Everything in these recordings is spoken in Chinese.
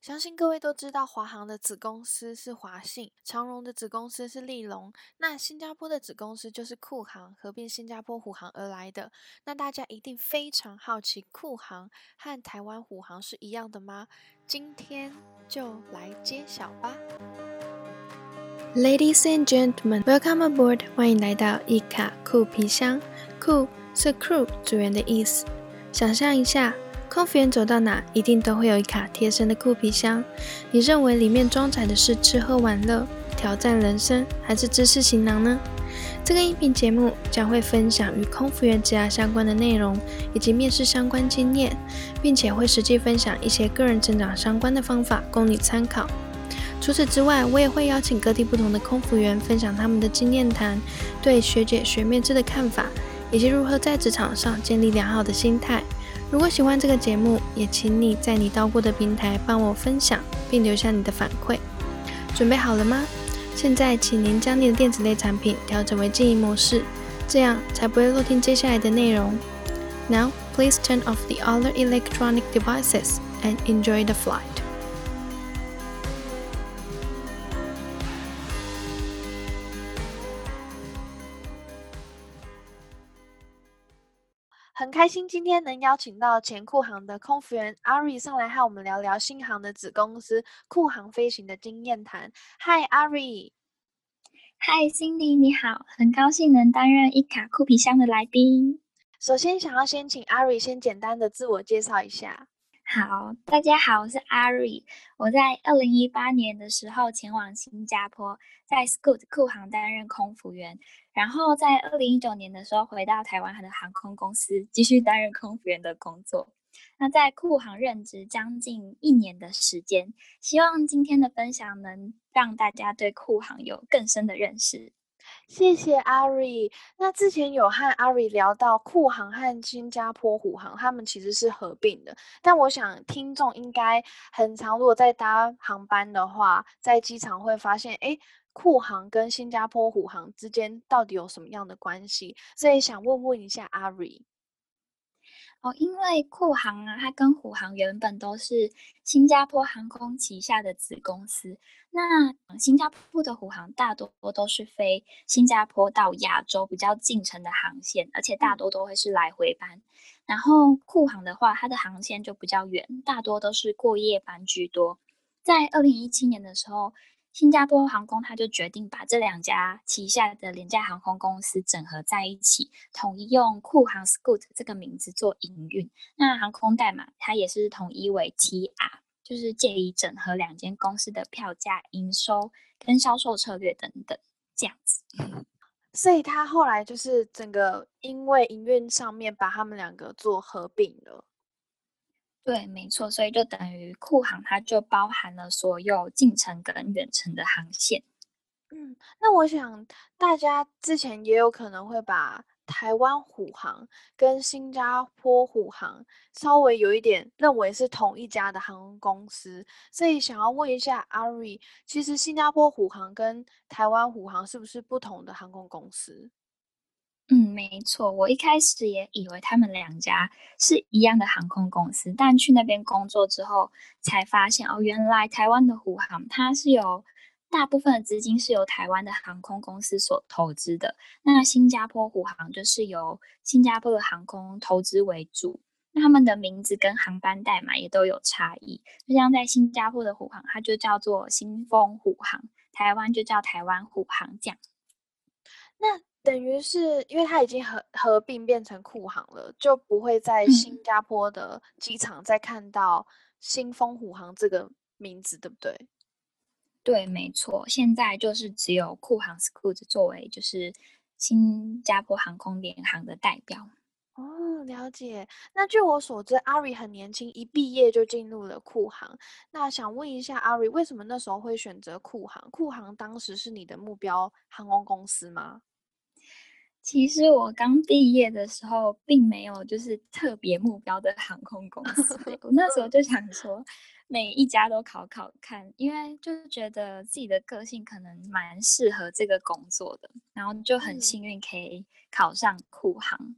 相信各位都知道，华航的子公司是华信，长荣的子公司是利隆，那新加坡的子公司就是库航，合并新加坡虎航而来的。那大家一定非常好奇，库航和台湾虎航是一样的吗？今天就来揭晓吧。Ladies and gentlemen, welcome aboard！欢迎来到一卡酷皮箱，酷是 crew 组员的意思。想象一下。空服员走到哪，一定都会有一卡贴身的酷皮箱。你认为里面装载的是吃喝玩乐、挑战人生，还是知识行囊呢？这个音频节目将会分享与空服员职涯相关的内容，以及面试相关经验，并且会实际分享一些个人成长相关的方法供你参考。除此之外，我也会邀请各地不同的空服员分享他们的经验谈，对学姐学面制的看法，以及如何在职场上建立良好的心态。如果喜欢这个节目，也请你在你到过的平台帮我分享，并留下你的反馈。准备好了吗？现在，请您将你的电子类产品调整为静音模式，这样才不会漏听接下来的内容。Now, please turn off the other electronic devices and enjoy the flight. 开心今天能邀请到前库航的空服员阿瑞上来和我们聊聊新航的子公司库航飞行的经验谈。嗨，阿瑞。嗨，Cindy，你好，很高兴能担任一卡酷皮箱的来宾。首先，想要先请阿瑞先简单的自我介绍一下。好，大家好，我是阿瑞。我在二零一八年的时候前往新加坡，在 Scoot 库航担任空服员，然后在二零一九年的时候回到台湾的航空公司继续担任空服员的工作。那在库航任职将近一年的时间，希望今天的分享能让大家对库航有更深的认识。谢谢阿瑞。那之前有和阿瑞聊到酷航和新加坡虎航，他们其实是合并的。但我想听众应该很常，如果在搭航班的话，在机场会发现，哎，酷航跟新加坡虎航之间到底有什么样的关系？所以想问问一下阿瑞。哦，因为酷航啊，它跟虎航原本都是新加坡航空旗下的子公司。那新加坡的虎航大多都是飞新加坡到亚洲比较近程的航线，而且大多都会是来回班。然后酷航的话，它的航线就比较远，大多都是过夜班居多。在二零一七年的时候。新加坡航空，他就决定把这两家旗下的廉价航空公司整合在一起，统一用酷航 Scoot 这个名字做营运。那航空代码它也是统一为 TR，就是借以整合两间公司的票价、营收跟销售策略等等这样子。所以他后来就是整个因为营运上面把他们两个做合并了。对，没错，所以就等于库航，它就包含了所有近程跟远程的航线。嗯，那我想大家之前也有可能会把台湾虎航跟新加坡虎航稍微有一点认为是同一家的航空公司，所以想要问一下阿瑞，其实新加坡虎航跟台湾虎航是不是不同的航空公司？嗯，没错，我一开始也以为他们两家是一样的航空公司，但去那边工作之后才发现，哦，原来台湾的虎航它是有大部分的资金是由台湾的航空公司所投资的，那新加坡虎航就是由新加坡的航空投资为主，那他们的名字跟航班代码也都有差异，就像在新加坡的虎航，它就叫做新丰虎航，台湾就叫台湾虎航这样。那等于是因为它已经合合并变成库航了，就不会在新加坡的机场再看到新丰虎航这个名字，对不对？对，没错，现在就是只有库航 Scoot 作为就是新加坡航空联航的代表。哦，了解。那据我所知，阿瑞很年轻，一毕业就进入了库航。那想问一下阿瑞，为什么那时候会选择库航？库航当时是你的目标航空公司吗？其实我刚毕业的时候，并没有就是特别目标的航空公司。我那时候 就想说，每一家都考考看，因为就是觉得自己的个性可能蛮适合这个工作的。然后就很幸运可以考上酷航。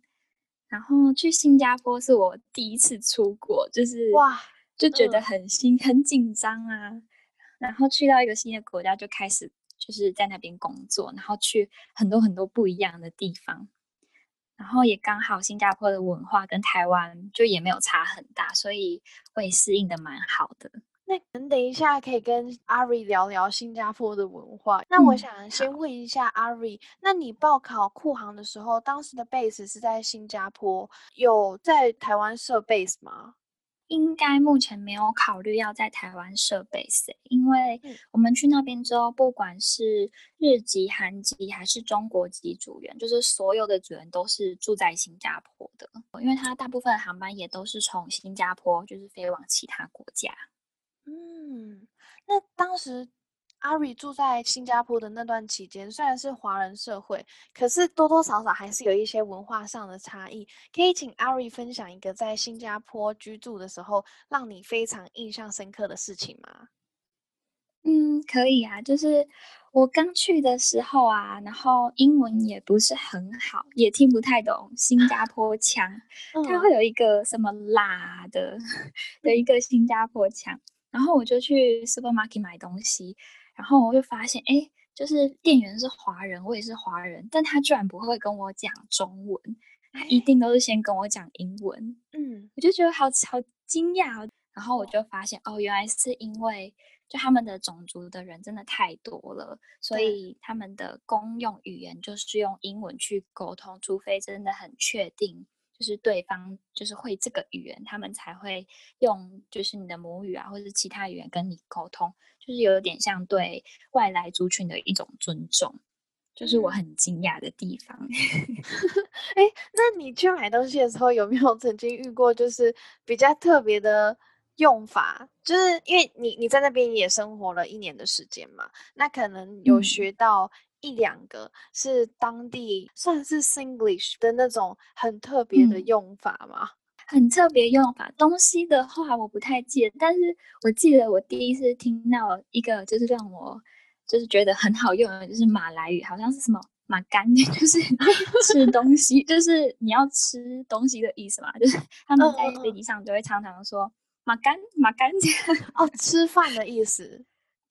然后去新加坡是我第一次出国，就是哇，就觉得很新、很紧张啊。然后去到一个新的国家，就开始就是在那边工作，然后去很多很多不一样的地方。然后也刚好新加坡的文化跟台湾就也没有差很大，所以会适应的蛮好的。那等等一下可以跟阿瑞聊聊新加坡的文化。那我想先问一下阿瑞，那你报考库航的时候，当时的 base 是在新加坡，有在台湾设 base 吗？应该目前没有考虑要在台湾设 base，因为我们去那边之后，不管是日籍、韩籍还是中国籍组员，就是所有的组员都是住在新加坡的，因为他大部分航班也都是从新加坡就是飞往其他国家。嗯，那当时阿瑞住在新加坡的那段期间，虽然是华人社会，可是多多少少还是有一些文化上的差异。可以请阿瑞分享一个在新加坡居住的时候让你非常印象深刻的事情吗？嗯，可以啊，就是我刚去的时候啊，然后英文也不是很好，也听不太懂新加坡腔，它会有一个什么啦的 的一个新加坡腔。然后我就去 supermarket 买东西，然后我就发现，哎，就是店员是华人，我也是华人，但他居然不会跟我讲中文，他一定都是先跟我讲英文。嗯，我就觉得好好惊讶。然后我就发现，哦，原来是因为就他们的种族的人真的太多了，所以他们的公用语言就是用英文去沟通，除非真的很确定。就是对方就是会这个语言，他们才会用就是你的母语啊，或者是其他语言跟你沟通，就是有点像对外来族群的一种尊重，就是我很惊讶的地方。哎，那你去买东西的时候，有没有曾经遇过就是比较特别的用法？就是因为你你在那边也生活了一年的时间嘛，那可能有学到。一两个是当地算是 Singlish 的那种很特别的用法吗？很特别用法。东西的话我不太记得，但是我记得我第一次听到一个就是让我就是觉得很好用的，就是马来语，好像是什么马干，就是吃东西，就是你要吃东西的意思嘛。就是他们在飞机上就会常常说马干马干哦，吃饭的意思。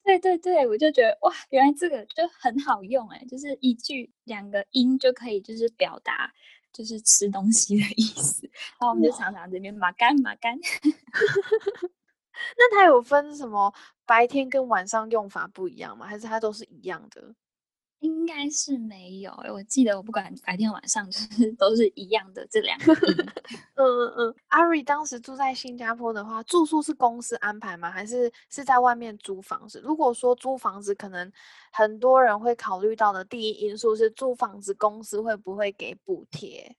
对对对，我就觉得哇，原来这个就很好用哎，就是一句两个音就可以，就是表达就是吃东西的意思。然后我们就常常这边马干马干。那它有分什么白天跟晚上用法不一样吗？还是它都是一样的？应该是没有我记得我不管白天晚上 就是都是一样的这两个。嗯嗯嗯。阿瑞当时住在新加坡的话，住宿是公司安排吗？还是是在外面租房子？如果说租房子，可能很多人会考虑到的第一因素是租房子公司会不会给补贴？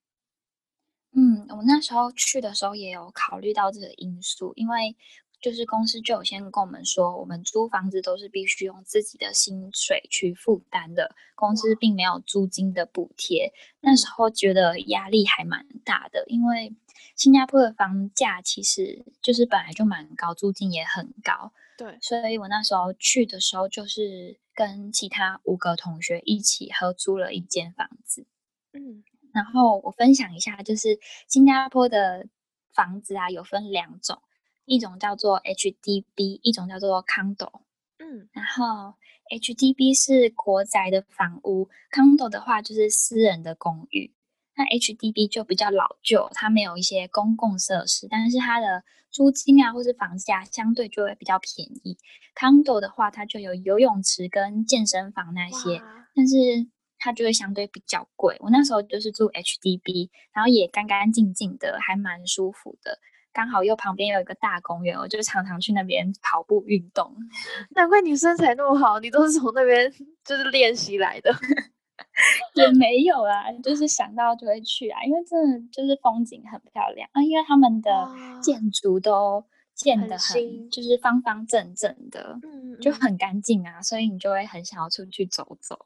嗯，我那时候去的时候也有考虑到这个因素，因为。就是公司就有先跟我们说，我们租房子都是必须用自己的薪水去负担的，公司并没有租金的补贴。那时候觉得压力还蛮大的，因为新加坡的房价其实就是本来就蛮高，租金也很高。对，所以我那时候去的时候，就是跟其他五个同学一起合租了一间房子。嗯，然后我分享一下，就是新加坡的房子啊，有分两种。一种叫做 HDB，一种叫做 condo。嗯，然后 HDB 是国宅的房屋，condo 的话就是私人的公寓。那 HDB 就比较老旧，它没有一些公共设施，但是它的租金啊或是房价相对就会比较便宜。condo 的话，它就有游泳池跟健身房那些，但是它就会相对比较贵。我那时候就是住 HDB，然后也干干净净的，还蛮舒服的。刚好又旁边有一个大公园，我就常常去那边跑步运动。难怪你身材那么好，你都是从那边就是练习来的。也没有啊，就是想到就会去啊，因为真的就是风景很漂亮啊，因为他们的建筑都建得很就是方方正正的，嗯，就很干净啊，所以你就会很想要出去走走。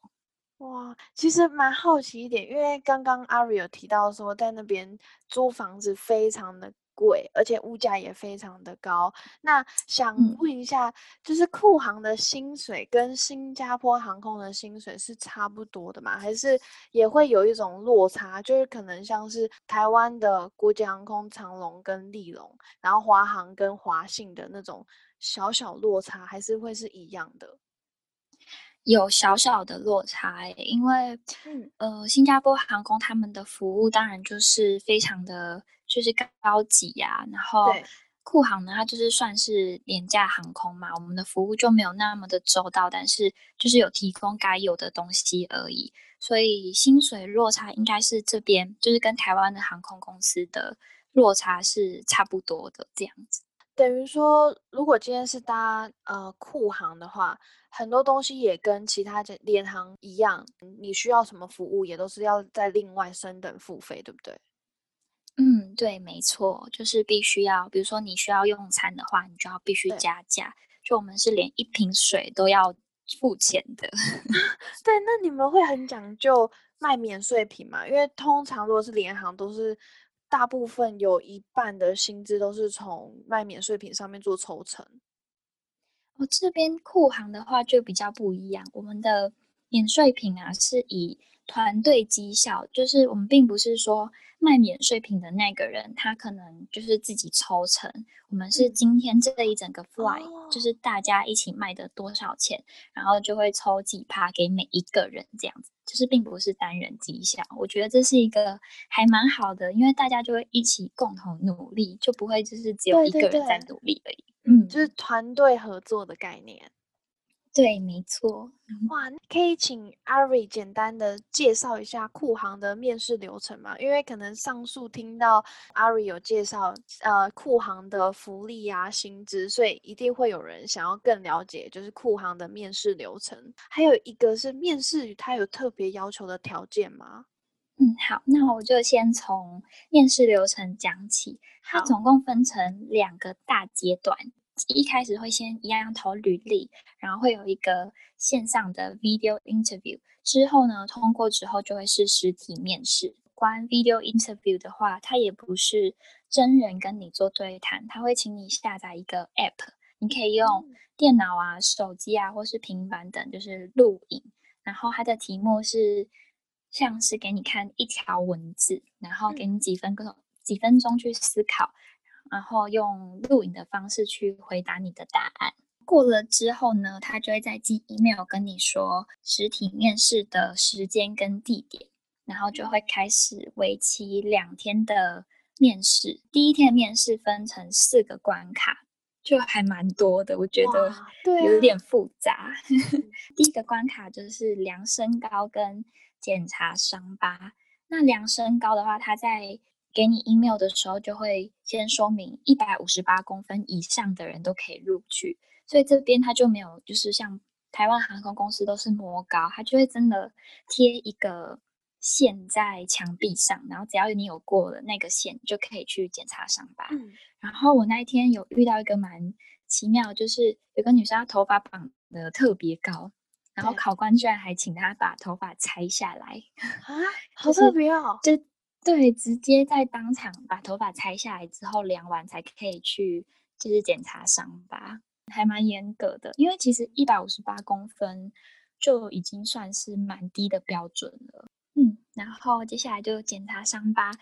哇，其实蛮好奇一点，因为刚刚阿瑞有提到说在那边租房子非常的。贵，而且物价也非常的高。那想问一下，就是库航的薪水跟新加坡航空的薪水是差不多的吗？还是也会有一种落差？就是可能像是台湾的国际航空长龙跟利龙，然后华航跟华信的那种小小落差，还是会是一样的？有小小的落差，因为，呃，新加坡航空他们的服务当然就是非常的就是高级呀，然后酷航呢，它就是算是廉价航空嘛，我们的服务就没有那么的周到，但是就是有提供该有的东西而已，所以薪水落差应该是这边就是跟台湾的航空公司的落差是差不多的这样子。等于说，如果今天是搭呃库航的话，很多东西也跟其他联航一样，你需要什么服务也都是要在另外升等付费，对不对？嗯，对，没错，就是必须要，比如说你需要用餐的话，你就要必须加价。就我们是连一瓶水都要付钱的。对，那你们会很讲究卖免税品吗？因为通常如果是联行都是。大部分有一半的薪资都是从卖免税品上面做抽成。我这边库行的话就比较不一样，我们的免税品啊是以团队绩效，就是我们并不是说卖免税品的那个人他可能就是自己抽成，我们是今天这一整个 fly，就是大家一起卖的多少钱，然后就会抽几趴给每一个人这样子。就是并不是单人绩效，我觉得这是一个还蛮好的，因为大家就会一起共同努力，就不会就是只有一个人在努力而已。嗯，就是团队合作的概念。对，没错。哇，可以请阿瑞简单的介绍一下库航的面试流程吗？因为可能上述听到阿瑞有介绍，呃，库航的福利啊、薪资，所以一定会有人想要更了解，就是库航的面试流程。还有一个是面试，它有特别要求的条件吗？嗯，好，那我就先从面试流程讲起。它总共分成两个大阶段。一开始会先一样样投履历，然后会有一个线上的 video interview，之后呢通过之后就会是实体面试。关 video interview 的话，它也不是真人跟你做对谈，他会请你下载一个 app，你可以用电脑啊、手机啊或是平板等，就是录影。然后它的题目是像是给你看一条文字，然后给你几分钟几分钟去思考。然后用录影的方式去回答你的答案。过了之后呢，他就会再寄 email 跟你说实体面试的时间跟地点，然后就会开始为期两天的面试。第一天面试分成四个关卡，就还蛮多的，我觉得有点复杂。第一个关卡就是量身高跟检查伤疤。那量身高的话，他在给你 email 的时候，就会先说明一百五十八公分以上的人都可以录取，所以这边他就没有，就是像台湾航空公司都是摸高，他就会真的贴一个线在墙壁上，然后只要你有过了那个线，就可以去检查伤疤。然后我那一天有遇到一个蛮奇妙，就是有个女生她头发绑的特别高，然后考官居然还请她把头发拆下来啊，好特别哦，就。对，直接在当场把头发拆下来之后量完才可以去，就是检查伤疤，还蛮严格的。因为其实一百五十八公分就已经算是蛮低的标准了。嗯，然后接下来就检查伤疤，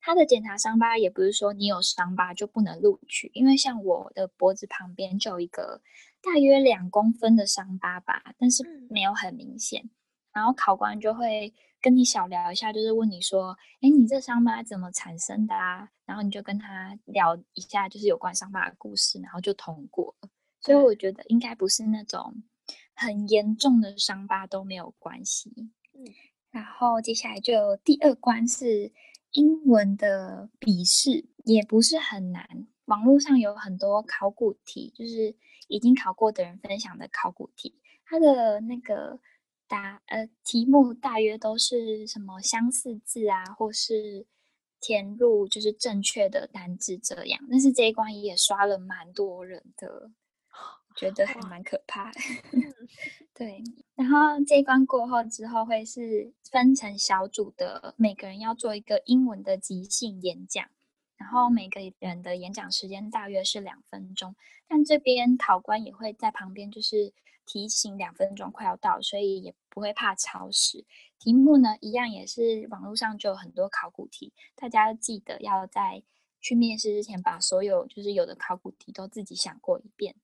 他的检查伤疤也不是说你有伤疤就不能录取，因为像我的脖子旁边就有一个大约两公分的伤疤吧，但是没有很明显，然后考官就会。跟你小聊一下，就是问你说，哎，你这伤疤怎么产生的啊？然后你就跟他聊一下，就是有关伤疤的故事，然后就通过了。所以我觉得应该不是那种很严重的伤疤都没有关系。嗯，然后接下来就第二关是英文的笔试，也不是很难。网络上有很多考古题，就是已经考过的人分享的考古题，它的那个。答呃，题目大约都是什么相似字啊，或是填入就是正确的单字这样。但是这一关也刷了蛮多人的，觉得还蛮可怕。对，然后这一关过后之后，会是分成小组的，每个人要做一个英文的即兴演讲。然后每个人的演讲时间大约是两分钟，但这边考官也会在旁边就是提醒两分钟快要到，所以也不会怕超时。题目呢一样也是网络上就有很多考古题，大家记得要在去面试之前把所有就是有的考古题都自己想过一遍。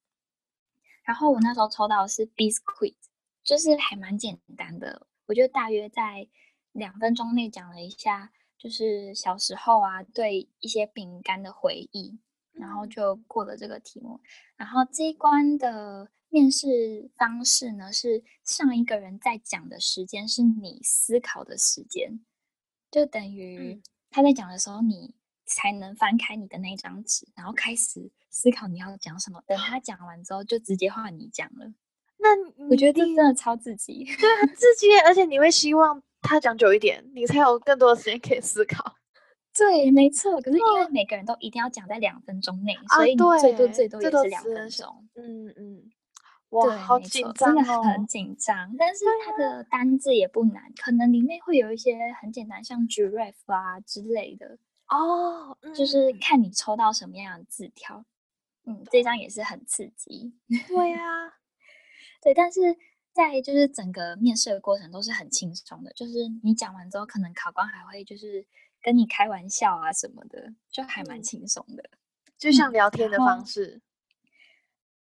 然后我那时候抽到的是 biscuit，就是还蛮简单的，我就大约在两分钟内讲了一下，就是小时候啊对一些饼干的回忆，然后就过了这个题目。然后这一关的面试方式呢是上一个人在讲的时间是你思考的时间，就等于他在讲的时候你才能翻开你的那张纸，然后开始。思考你要讲什么，等他讲完之后就直接换你讲了。那我觉得这真的超刺激，对，很 刺激，而且你会希望他讲久一点，你才有更多的时间可以思考。对，没错。可是因为每个人都一定要讲在两分钟内，所以你最多最多也是两分钟。嗯嗯，哇，好紧张，真的很紧张。但是它的单字也不难，可能里面会有一些很简单，像 giraffe 啊之类的哦，就是看你抽到什么样的字条。嗯，这张也是很刺激。对呀，对，但是在就是整个面试的过程都是很轻松的，就是你讲完之后，可能考官还会就是跟你开玩笑啊什么的，就还蛮轻松的，就像聊天的方式。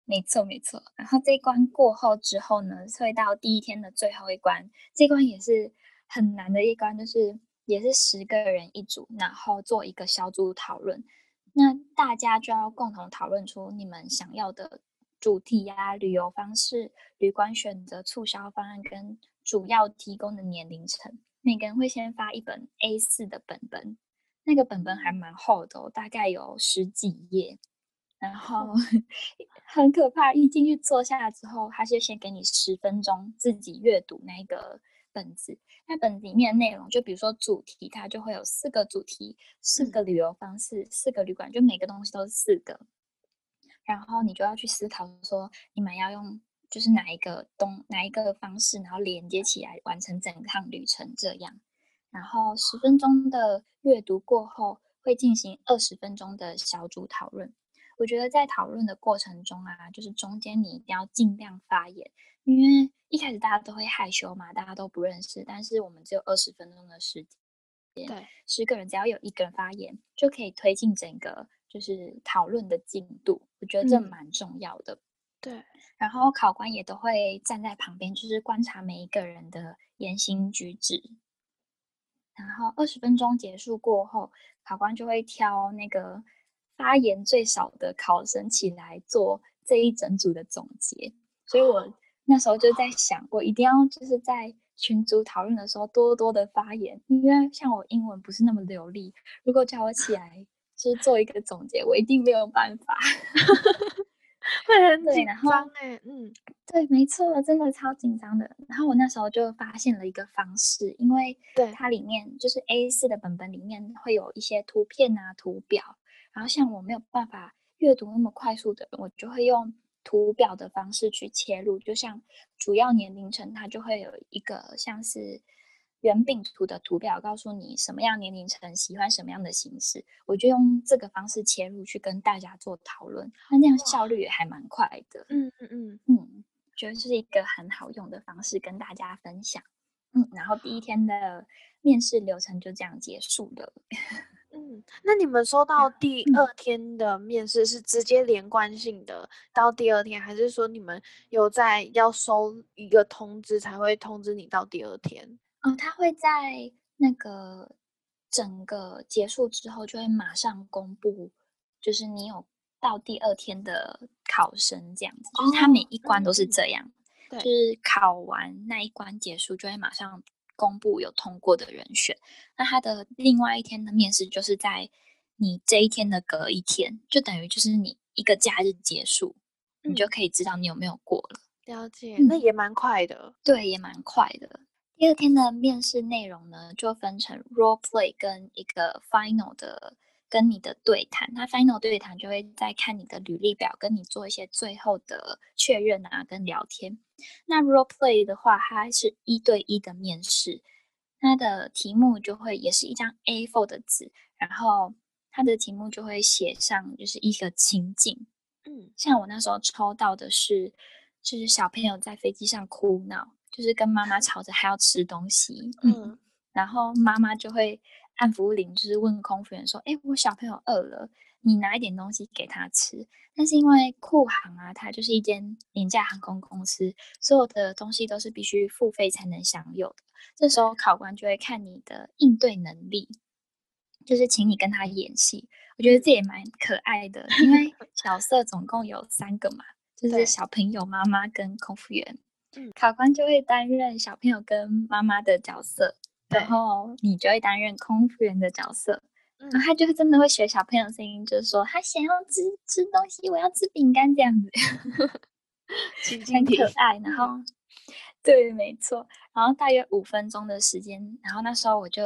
没错，没错。然后这一关过后之后呢，会到第一天的最后一关，这关也是很难的一关，就是也是十个人一组，然后做一个小组讨论。那大家就要共同讨论出你们想要的主题呀、旅游方式、旅馆选择、促销方案跟主要提供的年龄层。每个人会先发一本 A 四的本本，那个本本还蛮厚的，大概有十几页。然 后很可怕，一进去坐下之后，他就先给你十分钟自己阅读那个。本子，那本里面的内容，就比如说主题，它就会有四个主题，四个旅游方式，四个旅馆，就每个东西都是四个。然后你就要去思考说，你们要用就是哪一个东哪一个方式，然后连接起来完成整趟旅程这样。然后十分钟的阅读过后，会进行二十分钟的小组讨论。我觉得在讨论的过程中啊，就是中间你一定要尽量发言，因为一开始大家都会害羞嘛，大家都不认识。但是我们只有二十分钟的时间，对，十个人只要有一个人发言，就可以推进整个就是讨论的进度。我觉得这蛮重要的。对，然后考官也都会站在旁边，就是观察每一个人的言行举止。然后二十分钟结束过后，考官就会挑那个。发言最少的考生起来做这一整组的总结，所以我那时候就在想，我一定要就是在群组讨论的时候多多的发言，因为像我英文不是那么流利，如果叫我起来就是做一个总结，我一定没有办法，会很 紧张哎，嗯，对，没错，真的超紧张的。然后我那时候就发现了一个方式，因为它里面就是 A 四的本本里面会有一些图片啊、图表。然后像我没有办法阅读那么快速的人，我就会用图表的方式去切入。就像主要年龄层，它就会有一个像是圆饼图的图表，告诉你什么样年龄层喜欢什么样的形式。我就用这个方式切入去跟大家做讨论，那那样效率也还蛮快的。嗯嗯嗯嗯，觉得是一个很好用的方式跟大家分享。嗯，然后第一天的面试流程就这样结束了。嗯，那你们收到第二天的面试是直接连贯性的到第二天，还是说你们有在要收一个通知才会通知你到第二天？哦，他会在那个整个结束之后就会马上公布，就是你有到第二天的考生这样子，就是他每一关都是这样，就是考完那一关结束就会马上。公布有通过的人选，那他的另外一天的面试就是在你这一天的隔一天，就等于就是你一个假日结束，你就可以知道你有没有过了。了解，那也蛮快的。对，也蛮快的。第二天的面试内容呢，就分成 role play 跟一个 final 的。跟你的对谈，他 final 对谈就会再看你的履历表，跟你做一些最后的确认啊，跟聊天。那 role play 的话，它是一对一的面试，它的题目就会也是一张 A4 的纸，然后它的题目就会写上就是一个情景。嗯，像我那时候抽到的是，就是小朋友在飞机上哭闹，就是跟妈妈吵着还要吃东西。嗯，然后妈妈就会按服务铃，就是问空服员说：“哎，我小朋友饿了，你拿一点东西给他吃。”但是因为酷航啊，它就是一间廉价航空公司，所有的东西都是必须付费才能享有的。这时候考官就会看你的应对能力，就是请你跟他演戏。我觉得这也蛮可爱的，因为 角色总共有三个嘛，就是小朋友、妈妈跟空服员。嗯，考官就会担任小朋友跟妈妈的角色，然后你就会担任空服员的角色。然后他就真的会学小朋友声音，就是说他想要吃吃东西，我要吃饼干这样子，很可爱。然后，对，没错。然后大约五分钟的时间，然后那时候我就。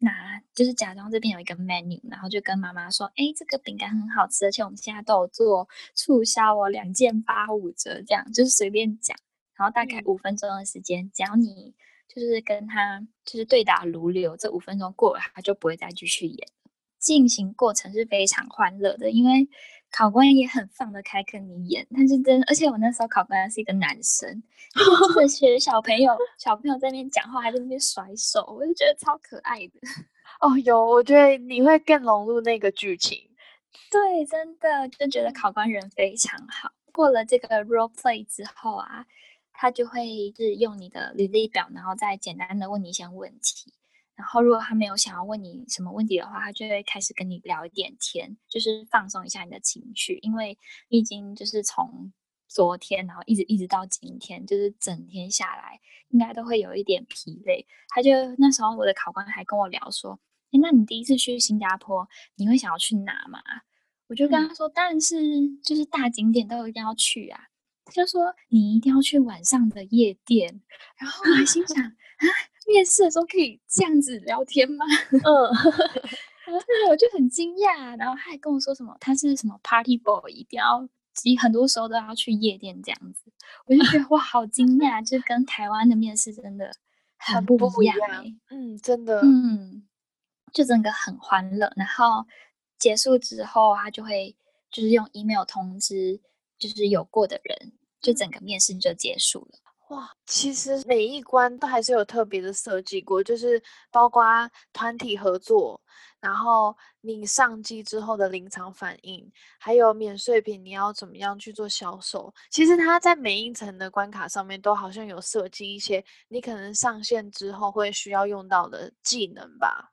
拿就是假装这边有一个 menu，然后就跟妈妈说：“哎，这个饼干很好吃，而且我们现在都有做促销哦，两件八五折，这样就是随便讲。然后大概五分钟的时间，只要你就是跟他就是对答如流，这五分钟过了，他就不会再继续演。进行过程是非常欢乐的，因为考官也很放得开跟你演。但是真，而且我那时候考官是一个男生，就是学小朋友，小朋友在那边讲话，还在那边甩手，我就觉得超可爱的。哦，有，我觉得你会更融入那个剧情。对，真的就觉得考官人非常好。过了这个 role play 之后啊，他就会是用你的履历表，然后再简单的问你一些问题。然后，如果他没有想要问你什么问题的话，他就会开始跟你聊一点天，就是放松一下你的情绪，因为已经就是从昨天，然后一直一直到今天，就是整天下来，应该都会有一点疲累。他就那时候，我的考官还跟我聊说：“哎，那你第一次去新加坡，你会想要去哪嘛？”我就跟他说：“当然是就是大景点都一定要去啊。”他就说：“你一定要去晚上的夜店。”然后我还心想 啊。面试的时候可以这样子聊天吗？嗯，对，我就很惊讶。然后他还跟我说什么，他是什么 party boy，一定要，其实很多时候都要去夜店这样子。我就觉得 哇，好惊讶，就跟台湾的面试真的很不一样。嗯，真的，嗯，就整个很欢乐。然后结束之后，他就会就是用 email 通知，就是有过的人，就整个面试就结束了。哇，其实每一关都还是有特别的设计过，就是包括团体合作，然后你上机之后的临场反应，还有免税品你要怎么样去做销售。其实它在每一层的关卡上面都好像有设计一些你可能上线之后会需要用到的技能吧。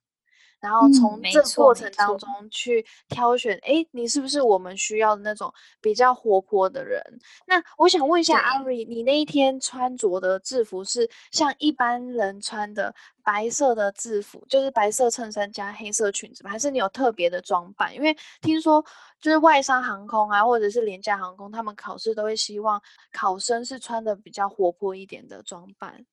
然后从这过程当中去挑选，哎，你是不是我们需要的那种比较活泼的人？那我想问一下阿瑞，你那一天穿着的制服是像一般人穿的白色的制服，就是白色衬衫加黑色裙子吗？还是你有特别的装扮？因为听说就是外商航空啊，或者是廉价航空，他们考试都会希望考生是穿的比较活泼一点的装扮。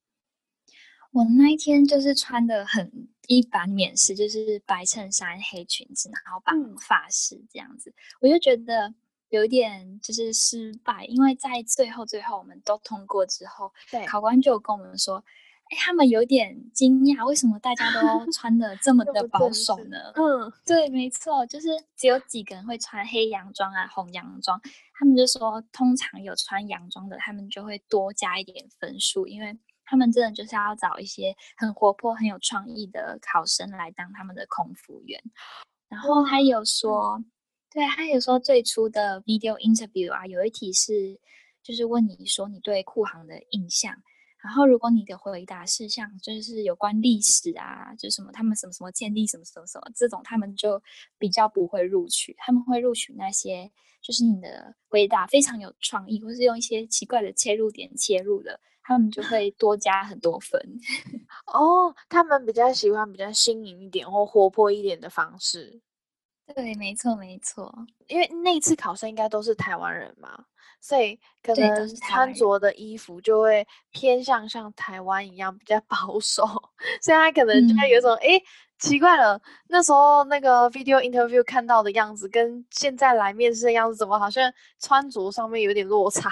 我那一天就是穿的很一般，面试就是白衬衫、黑裙子，然后绑发饰这样子，我就觉得有点就是失败，因为在最后最后我们都通过之后，对考官就跟我们说，哎，他们有点惊讶，为什么大家都穿的这么的保守呢？嗯，对，没错，就是只有几个人会穿黑洋装啊、红洋装，他们就说通常有穿洋装的，他们就会多加一点分数，因为。他们真的就是要找一些很活泼、很有创意的考生来当他们的空服员。然后他有说，对，他有说最初的 video interview 啊，有一题是就是问你说你对库航的印象。然后如果你的回答是像就是有关历史啊，就什么他们什么什么建立什么什么什么这种，他们就比较不会录取。他们会录取那些就是你的回答非常有创意，或是用一些奇怪的切入点切入的。他们就会多加很多分 哦，他们比较喜欢比较新颖一点或活泼一点的方式。对，没错没错，因为那次考生应该都是台湾人嘛，所以可能穿着的衣服就会偏向像台湾一样比较保守，所以他可能就会有一种哎奇怪了，那时候那个 video interview 看到的样子跟现在来面试的样子，怎么好像穿着上面有点落差？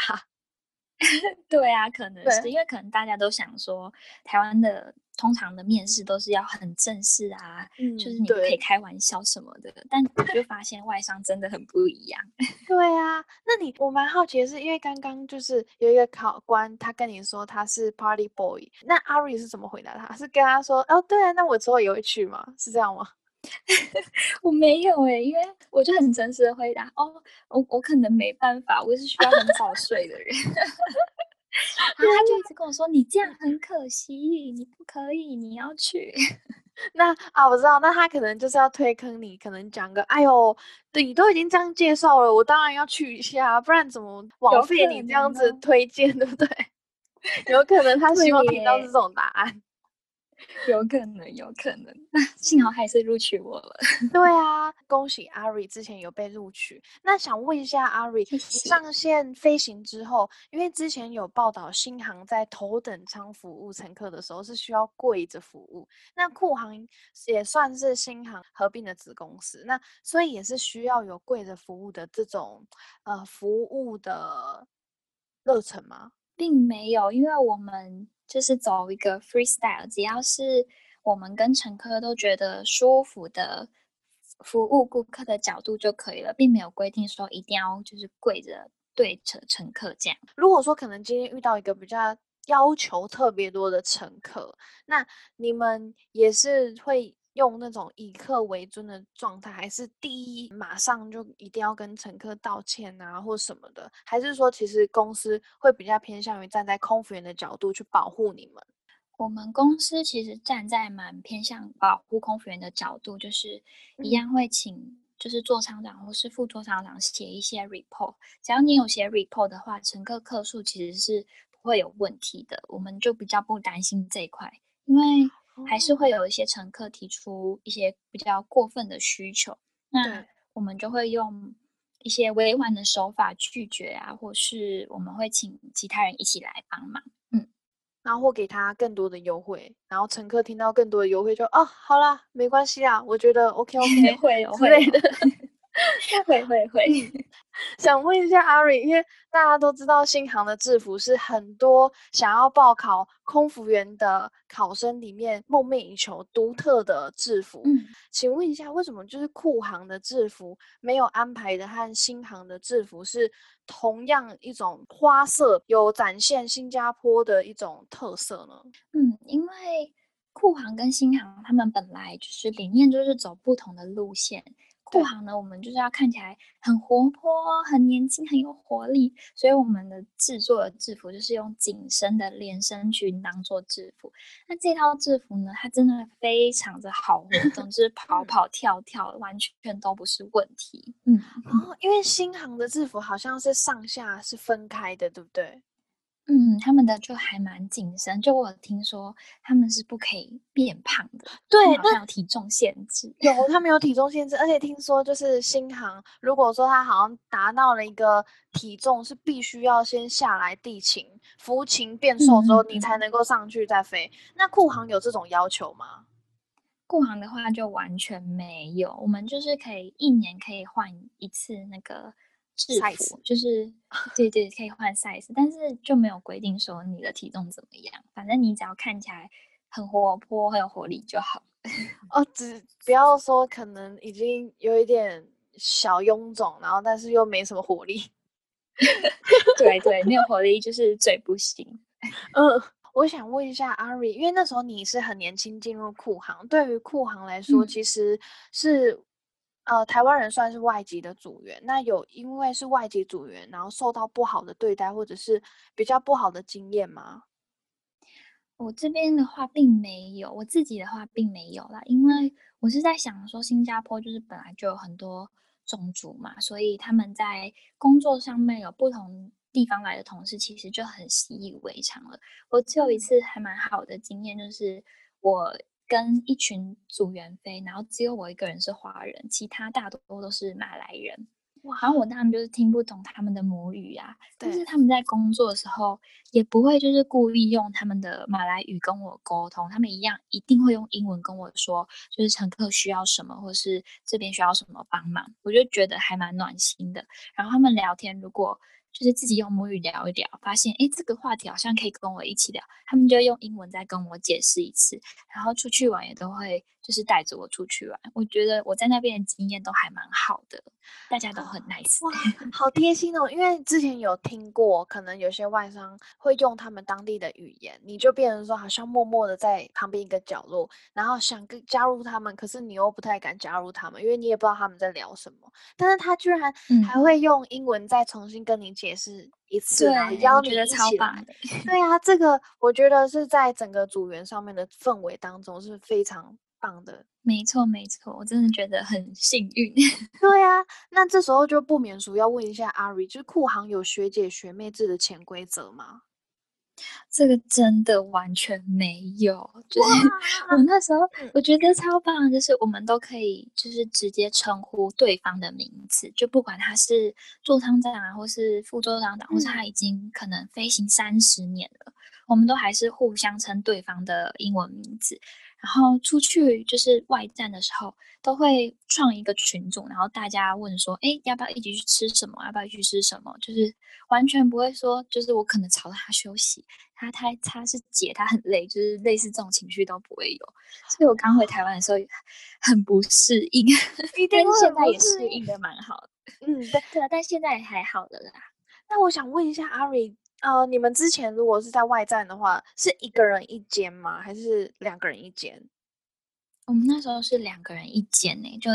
对啊，可能是因为可能大家都想说，台湾的通常的面试都是要很正式啊，就是你可以开玩笑什么的。但我就发现外商真的很不一样。对啊，那你我蛮好奇的是，因为刚刚就是有一个考官，他跟你说他是 Party Boy，那阿瑞是怎么回答他？是跟他说哦，对啊，那我之后也会去吗？是这样吗？我没有哎，因为我就很诚实的回答哦，我我可能没办法，我是需要很早睡的人。然后他就一直跟我说：“你这样很可惜，你不可以，你要去。”那啊，我知道，那他可能就是要推坑你，可能讲个：“哎呦，你都已经这样介绍了，我当然要去一下，不然怎么枉费你这样子推荐，对不对？” 有可能他希望听到这种答案。有可能，有可能。那幸好还是录取我了。对啊，恭喜阿瑞之前有被录取。那想问一下阿瑞，上线飞行之后，因为之前有报道，新航在头等舱服务乘客的时候是需要跪着服务。那酷航也算是新航合并的子公司，那所以也是需要有跪着服务的这种呃服务的热忱吗？并没有，因为我们。就是走一个 freestyle，只要是我们跟乘客都觉得舒服的服务顾客的角度就可以了，并没有规定说一定要就是跪着对着乘客这样。如果说可能今天遇到一个比较要求特别多的乘客，那你们也是会。用那种以客为尊的状态，还是第一马上就一定要跟乘客道歉啊，或什么的？还是说，其实公司会比较偏向于站在空服员的角度去保护你们？我们公司其实站在蛮偏向保护空服员的角度，就是一样会请就是座舱长或是副座舱长写一些 report。只要你有写 report 的话，乘客客数其实是不会有问题的。我们就比较不担心这一块，因为。还是会有一些乘客提出一些比较过分的需求，那我们就会用一些委婉的手法拒绝啊，或是我们会请其他人一起来帮忙，嗯，然后或给他更多的优惠，然后乘客听到更多的优惠就哦，好啦，没关系啊，我觉得 OK OK 会之类的。会会会，想问一下阿瑞，因为大家都知道新航的制服是很多想要报考空服员的考生里面梦寐以求独特的制服。嗯，请问一下，为什么就是酷航的制服没有安排的和新航的制服是同样一种花色，有展现新加坡的一种特色呢？嗯，因为酷航跟新航他们本来就是理念就是走不同的路线。护航呢，我们就是要看起来很活泼、很年轻、很有活力，所以我们的制作的制服就是用紧身的连身裙当做制服。那这套制服呢，它真的非常的好 活动，就是跑跑跳跳完全都不是问题。嗯，哦，因为新航的制服好像是上下是分开的，对不对？嗯，他们的就还蛮谨慎，就我听说他们是不可以变胖的，对，那有体重限制，有他们有体重限制，而且听说就是新航，如果说他好像达到了一个体重，是必须要先下来地勤，服勤变瘦之后，你才能够上去再飞。那库航有这种要求吗？库航的话就完全没有，我们就是可以一年可以换一次那个。制服就是对对，可以换 size，但是就没有规定说你的体重怎么样，反正你只要看起来很活泼、很有活力就好。哦，只不要说可能已经有一点小臃肿，然后但是又没什么活力。对 对，没有活力就是最不行。嗯，我想问一下阿瑞，因为那时候你是很年轻进入酷航，对于酷航来说，其实是。呃，台湾人算是外籍的组员，那有因为是外籍组员，然后受到不好的对待，或者是比较不好的经验吗？我这边的话并没有，我自己的话并没有啦，因为我是在想说，新加坡就是本来就有很多种族嘛，所以他们在工作上面有不同地方来的同事，其实就很习以为常了。我只有一次还蛮好的经验，就是我。跟一群组员飞，然后只有我一个人是华人，其他大多都是马来人。哇！然后我当然就是听不懂他们的母语啊，但是他们在工作的时候也不会就是故意用他们的马来语跟我沟通，他们一样一定会用英文跟我说，就是乘客需要什么，或是这边需要什么帮忙，我就觉得还蛮暖心的。然后他们聊天，如果就是自己用母语聊一聊，发现哎，这个话题好像可以跟我一起聊，他们就用英文再跟我解释一次，然后出去玩也都会就是带着我出去玩。我觉得我在那边的经验都还蛮好的，大家都很 nice。哇，好贴心哦！因为之前有听过，可能有些外商会用他们当地的语言，你就变成说好像默默的在旁边一个角落，然后想跟加入他们，可是你又不太敢加入他们，因为你也不知道他们在聊什么。但是他居然还会用英文再重新跟你解释一次，对，邀你觉得超棒的。对啊，这个我觉得是在整个组员上面的氛围当中是非常棒的。没错，没错，我真的觉得很幸运。对啊，那这时候就不免俗要问一下阿瑞，就是库航有学姐学妹制的潜规则吗？这个真的完全没有，就是我那时候我觉得超棒，就是我们都可以就是直接称呼对方的名字，就不管他是座舱长啊，或是副座舱长，或是他已经可能飞行三十年了，我们都还是互相称对方的英文名字。然后出去就是外站的时候，都会创一个群组，然后大家问说：“哎，要不要一起去吃什么？要不要去吃什么？”就是完全不会说，就是我可能吵到他休息，他他他是姐，他很累，就是类似这种情绪都不会有。所以我刚回台湾的时候很不适应，但是现在也适应的蛮好的。嗯，对对啊，但现在还好的啦。那我想问一下阿瑞。呃，你们之前如果是在外站的话，是一个人一间吗？还是两个人一间？我们那时候是两个人一间呢，就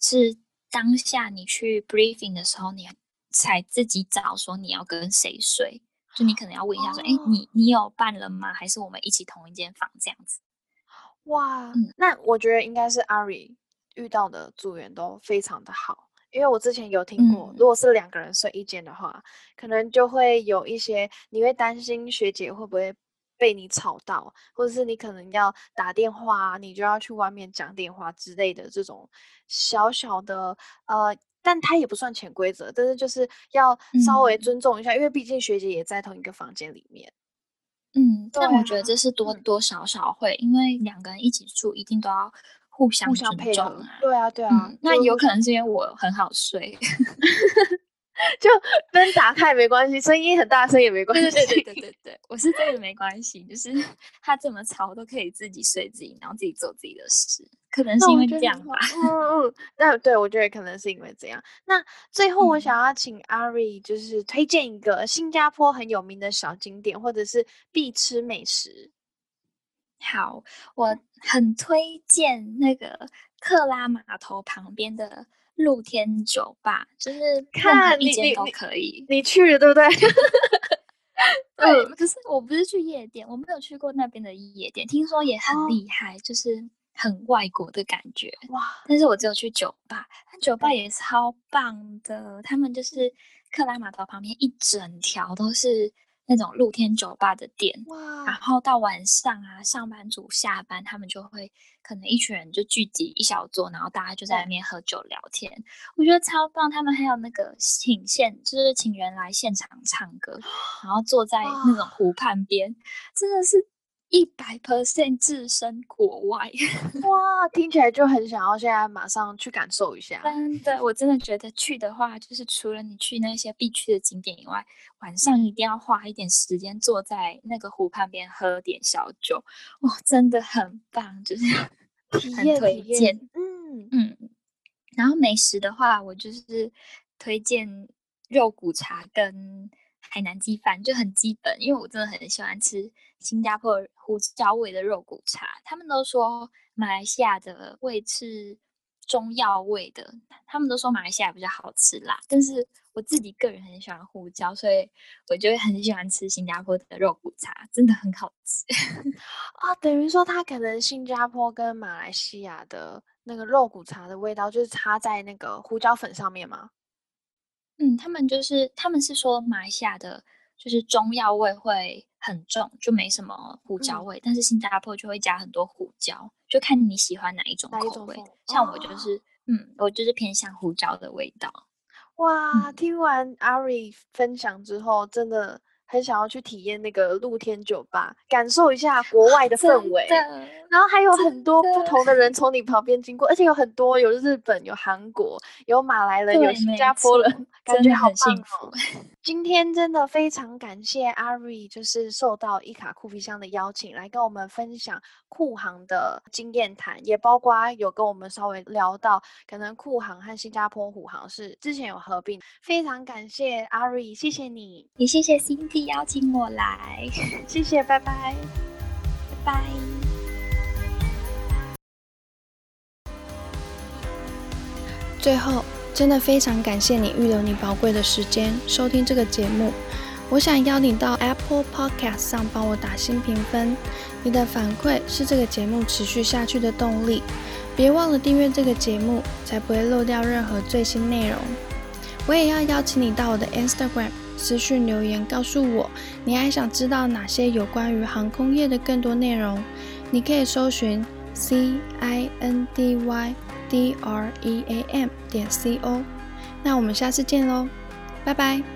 是当下你去 briefing 的时候，你才自己找说你要跟谁睡，就你可能要问一下说，哎，你你有伴了吗？还是我们一起同一间房这样子？哇，那我觉得应该是阿瑞遇到的组员都非常的好。因为我之前有听过，如果是两个人睡一间的话，可能就会有一些你会担心学姐会不会被你吵到，或者是你可能要打电话，你就要去外面讲电话之类的这种小小的呃，但它也不算潜规则，但是就是要稍微尊重一下，因为毕竟学姐也在同一个房间里面。嗯，但我觉得这是多多少少会，因为两个人一起住，一定都要。互相相配合，对啊，对啊，那有可能是因为我很好睡，就灯打开也没关系，声音很大声也没关系，对对对对对对，我是真的没关系，就是 他怎么吵都可以自己睡自己，然后自己做自己的事，可能是因为这样吧。嗯嗯，那对我觉得可能是因为这样。那最后我想要请阿瑞就是推荐一个新加坡很有名的小景点，或者是必吃美食。好，我很推荐那个克拉码头旁边的露天酒吧，就是看一间都可以。你去了对不对？对，可是我不是去夜店，我没有去过那边的夜店，听说也很厉害，就是很外国的感觉。哇！但是我只有去酒吧，那酒吧也超棒的，他们就是克拉码头旁边一整条都是。那种露天酒吧的店，然后到晚上啊，上班族下班，他们就会可能一群人就聚集一小桌，然后大家就在那边喝酒聊天，我觉得超棒。他们还有那个请现，就是请人来现场唱歌，然后坐在那种湖畔边，真的是。一百 percent 置身国外，哇，听起来就很想要现在马上去感受一下。真的，我真的觉得去的话，就是除了你去那些必去的景点以外，晚上一定要花一点时间坐在那个湖畔边喝点小酒，哇，真的很棒，就是 很推荐。嗯嗯，然后美食的话，我就是推荐肉骨茶跟。海南鸡饭就很基本，因为我真的很喜欢吃新加坡胡椒味的肉骨茶。他们都说马来西亚的味是中药味的，他们都说马来西亚比较好吃啦。但是我自己个人很喜欢胡椒，所以我就会很喜欢吃新加坡的肉骨茶，真的很好吃 啊。等于说，它可能新加坡跟马来西亚的那个肉骨茶的味道，就是插在那个胡椒粉上面吗？嗯，他们就是他们是说马来西亚的，就是中药味会很重，就没什么胡椒味。但是新加坡就会加很多胡椒，就看你喜欢哪一种口味。像我就是，嗯，我就是偏向胡椒的味道。哇，听完阿瑞分享之后，真的很想要去体验那个露天酒吧，感受一下国外的氛围。然后还有很多不同的人从你旁边经过，而且有很多有日本、有韩国、有马来人、有新加坡人，感觉好幸福。今天真的非常感谢阿瑞，就是受到伊卡酷皮箱的邀请，来跟我们分享酷航的经验谈，也包括有跟我们稍微聊到，可能酷航和新加坡虎航是之前有合并。非常感谢阿瑞，谢谢你，也谢谢 Cindy 邀请我来，谢谢，拜拜，拜拜。最后。真的非常感谢你预留你宝贵的时间收听这个节目。我想邀你到 Apple Podcast 上帮我打新评分，你的反馈是这个节目持续下去的动力。别忘了订阅这个节目，才不会漏掉任何最新内容。我也要邀请你到我的 Instagram 私讯留言，告诉我你还想知道哪些有关于航空业的更多内容。你可以搜寻 C I N D Y。d r e a m 点 c o，那我们下次见喽，拜拜。